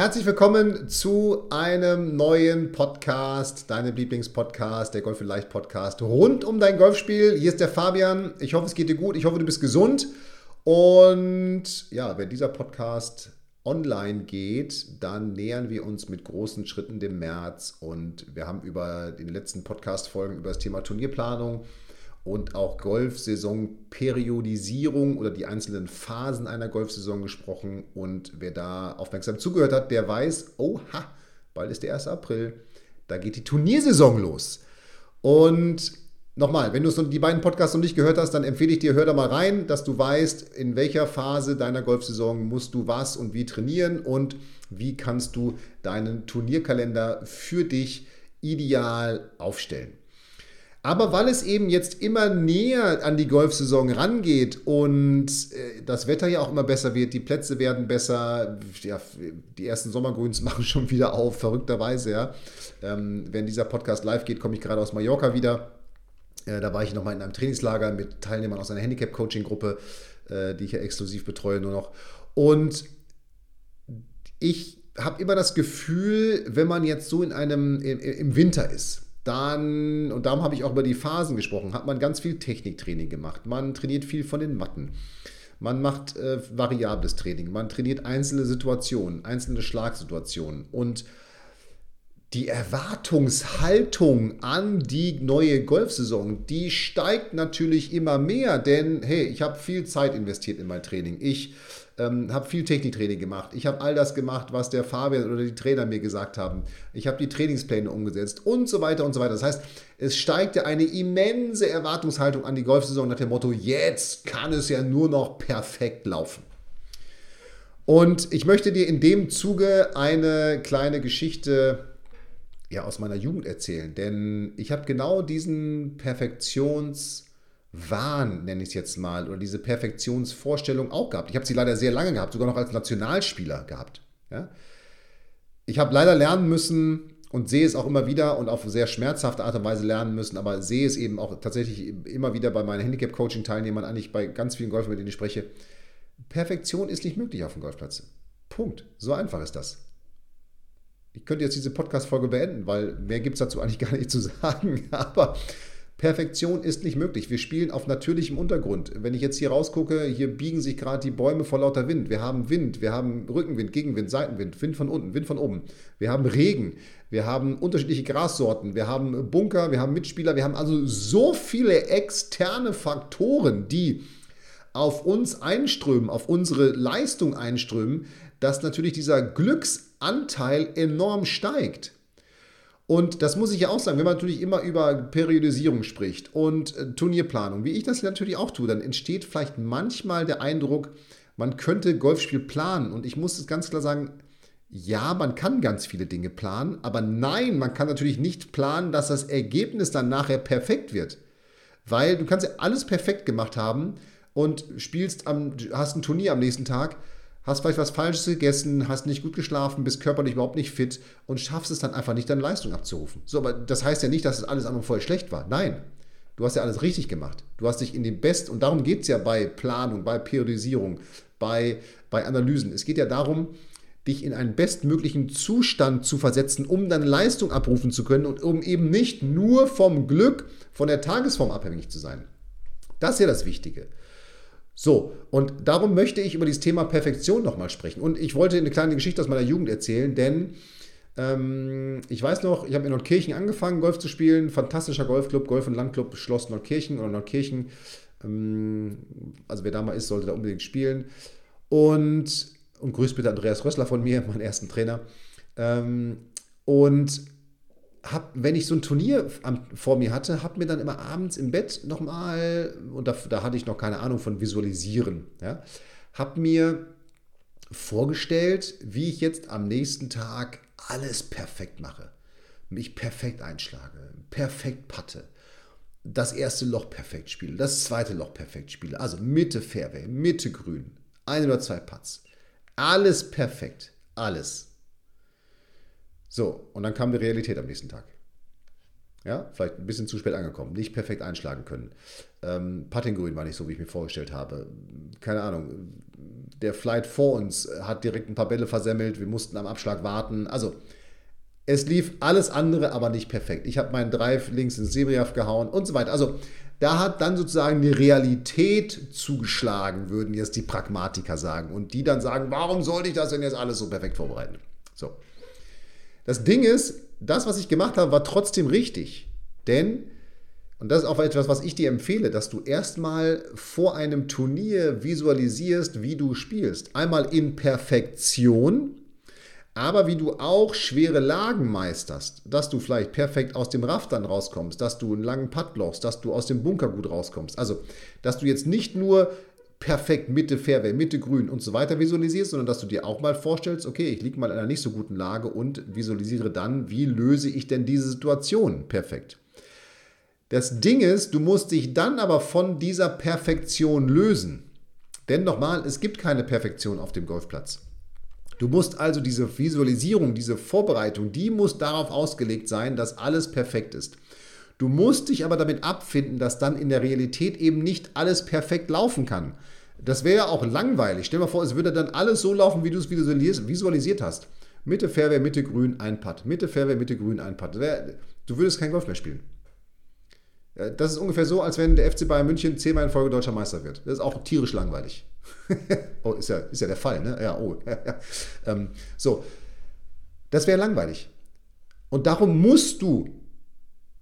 Herzlich willkommen zu einem neuen Podcast, deinem Lieblingspodcast, der Golf Leicht Podcast rund um dein Golfspiel. Hier ist der Fabian. Ich hoffe, es geht dir gut. Ich hoffe, du bist gesund. Und ja, wenn dieser Podcast online geht, dann nähern wir uns mit großen Schritten dem März. Und wir haben über den letzten Podcast-Folgen über das Thema Turnierplanung und auch Golfsaison-Periodisierung oder die einzelnen Phasen einer Golfsaison gesprochen. Und wer da aufmerksam zugehört hat, der weiß, oha, bald ist der 1. April, da geht die Turniersaison los. Und nochmal, wenn du die beiden Podcasts noch nicht gehört hast, dann empfehle ich dir, hör da mal rein, dass du weißt, in welcher Phase deiner Golfsaison musst du was und wie trainieren und wie kannst du deinen Turnierkalender für dich ideal aufstellen. Aber weil es eben jetzt immer näher an die Golfsaison rangeht und äh, das Wetter ja auch immer besser wird, die Plätze werden besser, ja, die ersten Sommergrüns machen schon wieder auf, verrückterweise, ja. Ähm, wenn dieser Podcast live geht, komme ich gerade aus Mallorca wieder. Äh, da war ich nochmal in einem Trainingslager mit Teilnehmern aus einer Handicap-Coaching-Gruppe, äh, die ich ja exklusiv betreue nur noch. Und ich habe immer das Gefühl, wenn man jetzt so in einem, im, im Winter ist, dann, und darum habe ich auch über die Phasen gesprochen, hat man ganz viel Techniktraining gemacht. Man trainiert viel von den Matten. Man macht äh, variables Training. Man trainiert einzelne Situationen, einzelne Schlagsituationen. Und die Erwartungshaltung an die neue Golfsaison, die steigt natürlich immer mehr, denn hey, ich habe viel Zeit investiert in mein Training. Ich ähm, habe viel Techniktraining gemacht. Ich habe all das gemacht, was der Fabian oder die Trainer mir gesagt haben. Ich habe die Trainingspläne umgesetzt und so weiter und so weiter. Das heißt, es steigt ja eine immense Erwartungshaltung an die Golfsaison nach dem Motto, jetzt kann es ja nur noch perfekt laufen. Und ich möchte dir in dem Zuge eine kleine Geschichte ja, aus meiner Jugend erzählen, denn ich habe genau diesen Perfektions- Wahn, nenne ich es jetzt mal, oder diese Perfektionsvorstellung auch gehabt. Ich habe sie leider sehr lange gehabt, sogar noch als Nationalspieler gehabt. Ja? Ich habe leider lernen müssen und sehe es auch immer wieder und auf sehr schmerzhafte Art und Weise lernen müssen, aber sehe es eben auch tatsächlich immer wieder bei meinen Handicap-Coaching-Teilnehmern, eigentlich bei ganz vielen Golfern, mit denen ich spreche. Perfektion ist nicht möglich auf dem Golfplatz. Punkt. So einfach ist das. Ich könnte jetzt diese Podcast-Folge beenden, weil mehr gibt es dazu eigentlich gar nicht zu sagen. Aber Perfektion ist nicht möglich. Wir spielen auf natürlichem Untergrund. Wenn ich jetzt hier rausgucke, hier biegen sich gerade die Bäume vor lauter Wind. Wir haben Wind, wir haben Rückenwind, Gegenwind, Seitenwind, Wind von unten, Wind von oben. Wir haben Regen, wir haben unterschiedliche Grassorten, wir haben Bunker, wir haben Mitspieler, wir haben also so viele externe Faktoren, die auf uns einströmen, auf unsere Leistung einströmen, dass natürlich dieser Glücksanteil enorm steigt. Und das muss ich ja auch sagen, wenn man natürlich immer über Periodisierung spricht und äh, Turnierplanung, wie ich das natürlich auch tue, dann entsteht vielleicht manchmal der Eindruck, man könnte Golfspiel planen. Und ich muss es ganz klar sagen, ja, man kann ganz viele Dinge planen, aber nein, man kann natürlich nicht planen, dass das Ergebnis dann nachher perfekt wird. Weil du kannst ja alles perfekt gemacht haben und spielst am, hast ein Turnier am nächsten Tag hast vielleicht was Falsches gegessen, hast nicht gut geschlafen, bist körperlich überhaupt nicht fit und schaffst es dann einfach nicht, deine Leistung abzurufen. So, aber das heißt ja nicht, dass es alles andere vorher schlecht war. Nein, du hast ja alles richtig gemacht. Du hast dich in den Best, und darum geht es ja bei Planung, bei Periodisierung, bei, bei Analysen. Es geht ja darum, dich in einen bestmöglichen Zustand zu versetzen, um deine Leistung abrufen zu können und um eben nicht nur vom Glück, von der Tagesform abhängig zu sein. Das ist ja das Wichtige. So, und darum möchte ich über dieses Thema Perfektion nochmal sprechen. Und ich wollte eine kleine Geschichte aus meiner Jugend erzählen, denn ähm, ich weiß noch, ich habe in Nordkirchen angefangen, Golf zu spielen. Fantastischer Golfclub, Golf- und Landclub Schloss Nordkirchen oder Nordkirchen. Ähm, also wer da mal ist, sollte da unbedingt spielen. Und, und grüßt bitte Andreas Rössler von mir, meinen ersten Trainer. Ähm, und hab, wenn ich so ein Turnier am, vor mir hatte, habe mir dann immer abends im Bett nochmal, und da, da, hatte ich noch keine Ahnung von Visualisieren, ja, habe mir vorgestellt, wie ich jetzt am nächsten Tag alles perfekt mache. Mich perfekt einschlage, perfekt patte, das erste Loch perfekt spiele, das zweite Loch perfekt spiele, also Mitte Fairway, Mitte Grün, ein oder zwei Putts. Alles perfekt, alles. So, und dann kam die Realität am nächsten Tag. Ja, vielleicht ein bisschen zu spät angekommen, nicht perfekt einschlagen können. Ähm, Puttinggrün war nicht so, wie ich mir vorgestellt habe. Keine Ahnung. Der Flight vor uns hat direkt ein paar Bälle versemmelt. Wir mussten am Abschlag warten. Also, es lief alles andere, aber nicht perfekt. Ich habe meinen Drive links ins Sebriaf gehauen und so weiter. Also, da hat dann sozusagen die Realität zugeschlagen, würden jetzt die Pragmatiker sagen. Und die dann sagen, warum sollte ich das denn jetzt alles so perfekt vorbereiten? So. Das Ding ist, das, was ich gemacht habe, war trotzdem richtig. Denn, und das ist auch etwas, was ich dir empfehle, dass du erstmal vor einem Turnier visualisierst, wie du spielst. Einmal in Perfektion, aber wie du auch schwere Lagen meisterst, dass du vielleicht perfekt aus dem Raftern rauskommst, dass du einen langen Putt lochst, dass du aus dem Bunker gut rauskommst. Also, dass du jetzt nicht nur perfekt Mitte Fairway, Mitte Grün und so weiter visualisierst, sondern dass du dir auch mal vorstellst, okay, ich liege mal in einer nicht so guten Lage und visualisiere dann, wie löse ich denn diese Situation perfekt. Das Ding ist, du musst dich dann aber von dieser Perfektion lösen. Denn nochmal, es gibt keine Perfektion auf dem Golfplatz. Du musst also diese Visualisierung, diese Vorbereitung, die muss darauf ausgelegt sein, dass alles perfekt ist. Du musst dich aber damit abfinden, dass dann in der Realität eben nicht alles perfekt laufen kann. Das wäre ja auch langweilig. Stell dir mal vor, es würde dann alles so laufen, wie du es visualisiert hast. Mitte Fairway, Mitte Grün, ein Putt. Mitte Fairway, Mitte Grün, ein Putt. Du würdest kein Golf mehr spielen. Das ist ungefähr so, als wenn der FC Bayern München zehnmal in Folge deutscher Meister wird. Das ist auch tierisch langweilig. oh, ist ja, ist ja der Fall, ne? Ja, oh. ähm, so, das wäre langweilig. Und darum musst du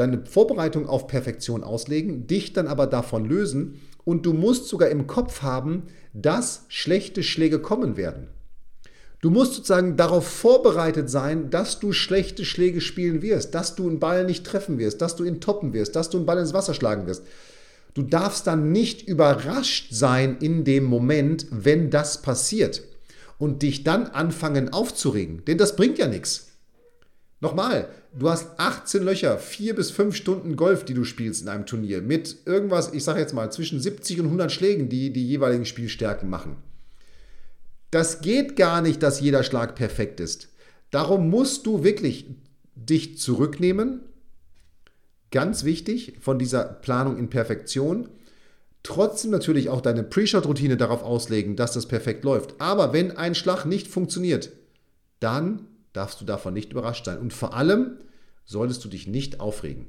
deine Vorbereitung auf Perfektion auslegen, dich dann aber davon lösen und du musst sogar im Kopf haben, dass schlechte Schläge kommen werden. Du musst sozusagen darauf vorbereitet sein, dass du schlechte Schläge spielen wirst, dass du einen Ball nicht treffen wirst, dass du ihn toppen wirst, dass du einen Ball ins Wasser schlagen wirst. Du darfst dann nicht überrascht sein in dem Moment, wenn das passiert und dich dann anfangen aufzuregen, denn das bringt ja nichts. Nochmal, du hast 18 Löcher, 4 bis 5 Stunden Golf, die du spielst in einem Turnier, mit irgendwas, ich sage jetzt mal, zwischen 70 und 100 Schlägen, die die jeweiligen Spielstärken machen. Das geht gar nicht, dass jeder Schlag perfekt ist. Darum musst du wirklich dich zurücknehmen, ganz wichtig, von dieser Planung in Perfektion. Trotzdem natürlich auch deine Pre-Shot-Routine darauf auslegen, dass das perfekt läuft. Aber wenn ein Schlag nicht funktioniert, dann darfst du davon nicht überrascht sein. Und vor allem solltest du dich nicht aufregen.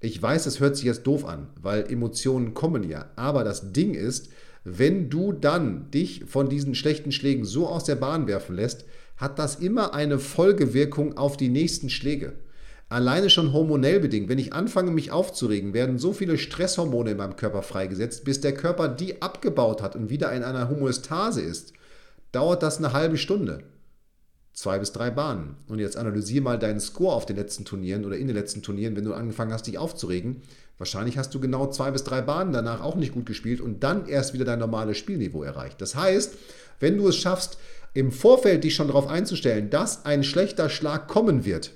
Ich weiß, es hört sich jetzt doof an, weil Emotionen kommen ja. Aber das Ding ist, wenn du dann dich von diesen schlechten Schlägen so aus der Bahn werfen lässt, hat das immer eine Folgewirkung auf die nächsten Schläge. Alleine schon hormonell bedingt. Wenn ich anfange, mich aufzuregen, werden so viele Stresshormone in meinem Körper freigesetzt, bis der Körper die abgebaut hat und wieder in einer Homöostase ist. Dauert das eine halbe Stunde zwei bis drei Bahnen. Und jetzt analysiere mal deinen Score auf den letzten Turnieren oder in den letzten Turnieren, wenn du angefangen hast, dich aufzuregen. Wahrscheinlich hast du genau zwei bis drei Bahnen danach auch nicht gut gespielt und dann erst wieder dein normales Spielniveau erreicht. Das heißt, wenn du es schaffst, im Vorfeld dich schon darauf einzustellen, dass ein schlechter Schlag kommen wird,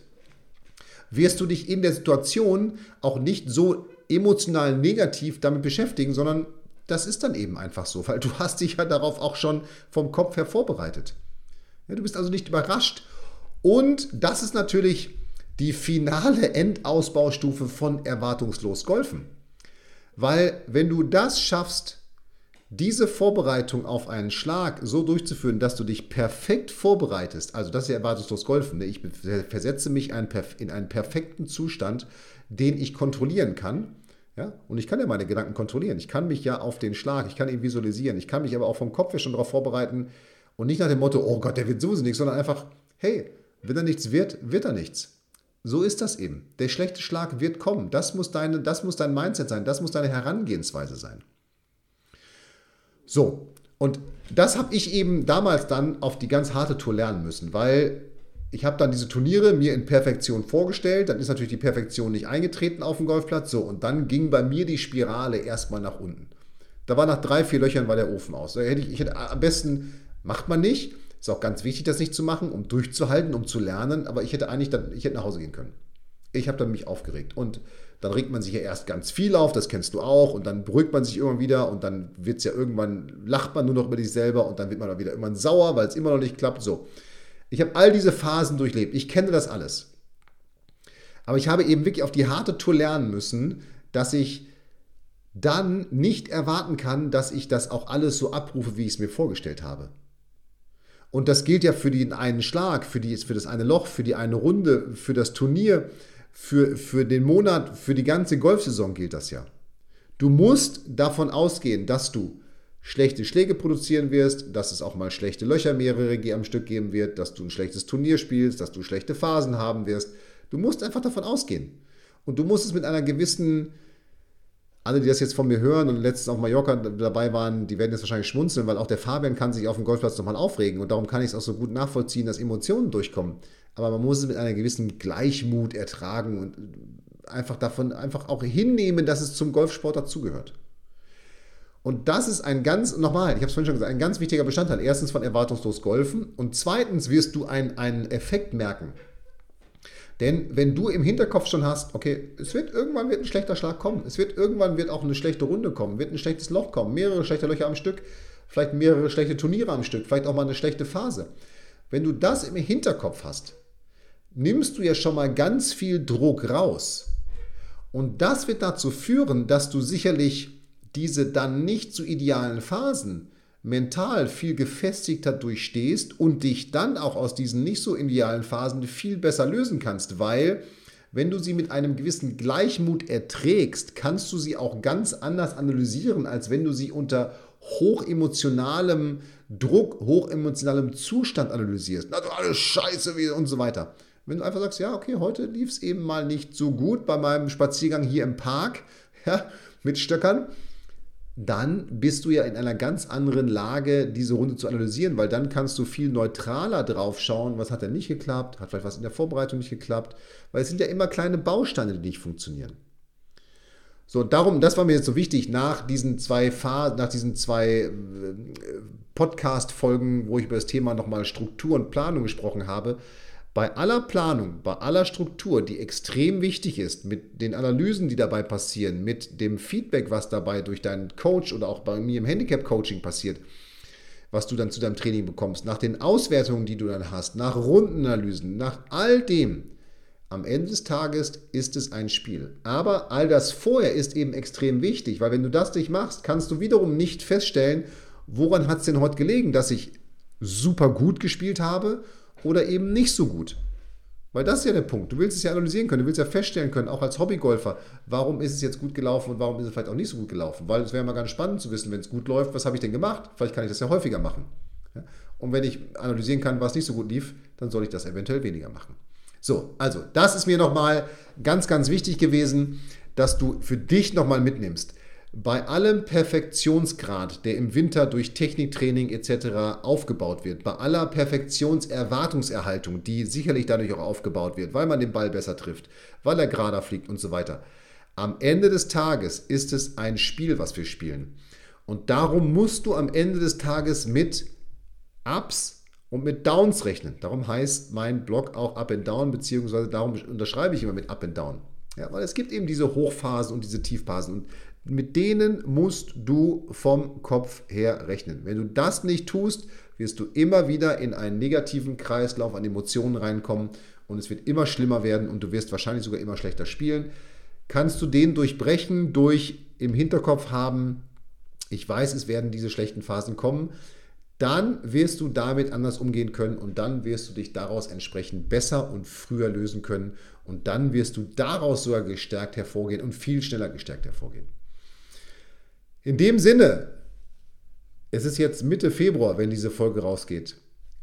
wirst du dich in der Situation auch nicht so emotional negativ damit beschäftigen, sondern das ist dann eben einfach so, weil du hast dich ja darauf auch schon vom Kopf her vorbereitet. Ja, du bist also nicht überrascht. Und das ist natürlich die finale Endausbaustufe von erwartungslos Golfen. Weil wenn du das schaffst, diese Vorbereitung auf einen Schlag so durchzuführen, dass du dich perfekt vorbereitest, also das ist ja erwartungslos Golfen, ne? ich versetze mich in einen perfekten Zustand, den ich kontrollieren kann. Ja? Und ich kann ja meine Gedanken kontrollieren. Ich kann mich ja auf den Schlag, ich kann ihn visualisieren, ich kann mich aber auch vom Kopf her schon darauf vorbereiten, und nicht nach dem Motto, oh Gott, der wird sowieso nichts, sondern einfach, hey, wenn er nichts wird, wird er nichts. So ist das eben. Der schlechte Schlag wird kommen. Das muss, deine, das muss dein Mindset sein. Das muss deine Herangehensweise sein. So, und das habe ich eben damals dann auf die ganz harte Tour lernen müssen, weil ich habe dann diese Turniere mir in Perfektion vorgestellt, dann ist natürlich die Perfektion nicht eingetreten auf dem Golfplatz, so, und dann ging bei mir die Spirale erstmal nach unten. Da war nach drei, vier Löchern war der Ofen aus. Da hätte ich, ich hätte am besten, macht man nicht, ist auch ganz wichtig, das nicht zu machen, um durchzuhalten, um zu lernen, aber ich hätte eigentlich dann, ich hätte nach Hause gehen können. Ich habe dann mich aufgeregt und dann regt man sich ja erst ganz viel auf, das kennst du auch, und dann beruhigt man sich irgendwann wieder und dann wird es ja irgendwann, lacht man nur noch über sich selber und dann wird man dann wieder irgendwann sauer, weil es immer noch nicht klappt. So. Ich habe all diese Phasen durchlebt. Ich kenne das alles. Aber ich habe eben wirklich auf die harte Tour lernen müssen, dass ich dann nicht erwarten kann, dass ich das auch alles so abrufe, wie ich es mir vorgestellt habe. Und das gilt ja für den einen Schlag, für, die, für das eine Loch, für die eine Runde, für das Turnier, für, für den Monat, für die ganze Golfsaison gilt das ja. Du musst davon ausgehen, dass du schlechte Schläge produzieren wirst, dass es auch mal schlechte Löcher mehrere am Stück geben wird, dass du ein schlechtes Turnier spielst, dass du schlechte Phasen haben wirst. Du musst einfach davon ausgehen. Und du musst es mit einer gewissen, alle, die das jetzt von mir hören und letztens auf Mallorca dabei waren, die werden jetzt wahrscheinlich schmunzeln, weil auch der Fabian kann sich auf dem Golfplatz nochmal aufregen und darum kann ich es auch so gut nachvollziehen, dass Emotionen durchkommen aber man muss es mit einer gewissen Gleichmut ertragen und einfach davon einfach auch hinnehmen, dass es zum Golfsport dazugehört. Und das ist ein ganz, nochmal, ich habe es vorhin schon gesagt, ein ganz wichtiger Bestandteil. Erstens von erwartungslos Golfen und zweitens wirst du ein, einen Effekt merken. Denn wenn du im Hinterkopf schon hast, okay, es wird irgendwann wird ein schlechter Schlag kommen, es wird irgendwann wird auch eine schlechte Runde kommen, wird ein schlechtes Loch kommen, mehrere schlechte Löcher am Stück, vielleicht mehrere schlechte Turniere am Stück, vielleicht auch mal eine schlechte Phase. Wenn du das im Hinterkopf hast, nimmst du ja schon mal ganz viel Druck raus. Und das wird dazu führen, dass du sicherlich diese dann nicht so idealen Phasen mental viel gefestigter durchstehst und dich dann auch aus diesen nicht so idealen Phasen viel besser lösen kannst, weil wenn du sie mit einem gewissen Gleichmut erträgst, kannst du sie auch ganz anders analysieren, als wenn du sie unter hochemotionalem Druck, hochemotionalem Zustand analysierst. Na, du alles scheiße und so weiter. Wenn du einfach sagst, ja, okay, heute lief es eben mal nicht so gut bei meinem Spaziergang hier im Park ja, mit Stöckern, dann bist du ja in einer ganz anderen Lage, diese Runde zu analysieren, weil dann kannst du viel neutraler drauf schauen, was hat denn nicht geklappt, hat vielleicht was in der Vorbereitung nicht geklappt, weil es sind ja immer kleine Bausteine, die nicht funktionieren. So, darum, das war mir jetzt so wichtig, nach diesen zwei, zwei äh, Podcast-Folgen, wo ich über das Thema nochmal Struktur und Planung gesprochen habe, bei aller Planung, bei aller Struktur, die extrem wichtig ist, mit den Analysen, die dabei passieren, mit dem Feedback, was dabei durch deinen Coach oder auch bei mir im Handicap-Coaching passiert, was du dann zu deinem Training bekommst, nach den Auswertungen, die du dann hast, nach Rundenanalysen, nach all dem, am Ende des Tages ist es ein Spiel. Aber all das vorher ist eben extrem wichtig, weil wenn du das nicht machst, kannst du wiederum nicht feststellen, woran hat es denn heute gelegen, dass ich super gut gespielt habe oder eben nicht so gut. Weil das ist ja der Punkt. Du willst es ja analysieren können, du willst ja feststellen können, auch als Hobbygolfer, warum ist es jetzt gut gelaufen und warum ist es vielleicht auch nicht so gut gelaufen. Weil es wäre mal ganz spannend zu wissen, wenn es gut läuft, was habe ich denn gemacht? Vielleicht kann ich das ja häufiger machen. Und wenn ich analysieren kann, was nicht so gut lief, dann soll ich das eventuell weniger machen. So, also das ist mir nochmal ganz, ganz wichtig gewesen, dass du für dich nochmal mitnimmst. Bei allem Perfektionsgrad, der im Winter durch Techniktraining etc. aufgebaut wird, bei aller Perfektionserwartungserhaltung, die sicherlich dadurch auch aufgebaut wird, weil man den Ball besser trifft, weil er gerader fliegt und so weiter, am Ende des Tages ist es ein Spiel, was wir spielen. Und darum musst du am Ende des Tages mit Ups und mit Downs rechnen. Darum heißt mein Blog auch Up and Down, beziehungsweise darum unterschreibe ich immer mit Up and Down. Ja, weil es gibt eben diese Hochphasen und diese Tiefphasen. Und mit denen musst du vom Kopf her rechnen. Wenn du das nicht tust, wirst du immer wieder in einen negativen Kreislauf an Emotionen reinkommen und es wird immer schlimmer werden und du wirst wahrscheinlich sogar immer schlechter spielen. Kannst du den durchbrechen durch im Hinterkopf haben, ich weiß, es werden diese schlechten Phasen kommen, dann wirst du damit anders umgehen können und dann wirst du dich daraus entsprechend besser und früher lösen können und dann wirst du daraus sogar gestärkt hervorgehen und viel schneller gestärkt hervorgehen. In dem Sinne, es ist jetzt Mitte Februar, wenn diese Folge rausgeht.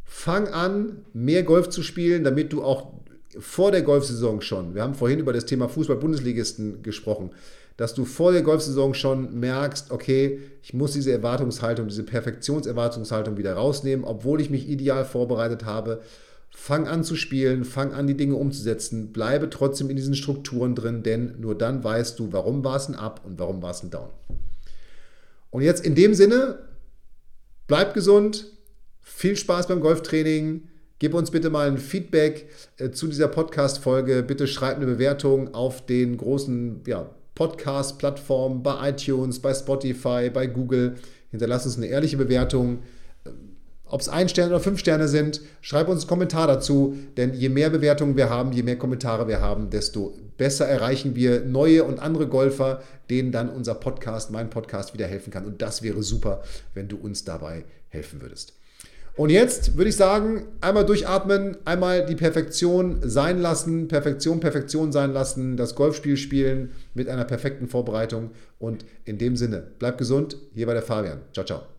Fang an, mehr Golf zu spielen, damit du auch vor der Golfsaison schon, wir haben vorhin über das Thema Fußball-Bundesligisten gesprochen, dass du vor der Golfsaison schon merkst, okay, ich muss diese Erwartungshaltung, diese Perfektionserwartungshaltung wieder rausnehmen, obwohl ich mich ideal vorbereitet habe. Fang an zu spielen, fang an die Dinge umzusetzen, bleibe trotzdem in diesen Strukturen drin, denn nur dann weißt du, warum war es ein Up und warum war es ein Down. Und jetzt in dem Sinne, bleib gesund, viel Spaß beim Golftraining. Gib uns bitte mal ein Feedback äh, zu dieser Podcast-Folge. Bitte schreib eine Bewertung auf den großen ja, Podcast-Plattformen, bei iTunes, bei Spotify, bei Google. Hinterlass uns eine ehrliche Bewertung. Ob es ein Stern oder fünf Sterne sind, schreib uns einen Kommentar dazu, denn je mehr Bewertungen wir haben, je mehr Kommentare wir haben, desto besser erreichen wir neue und andere Golfer, denen dann unser Podcast, mein Podcast wieder helfen kann. Und das wäre super, wenn du uns dabei helfen würdest. Und jetzt würde ich sagen, einmal durchatmen, einmal die Perfektion sein lassen, Perfektion, Perfektion sein lassen, das Golfspiel spielen mit einer perfekten Vorbereitung. Und in dem Sinne, bleib gesund. Hier war der Fabian. Ciao, ciao.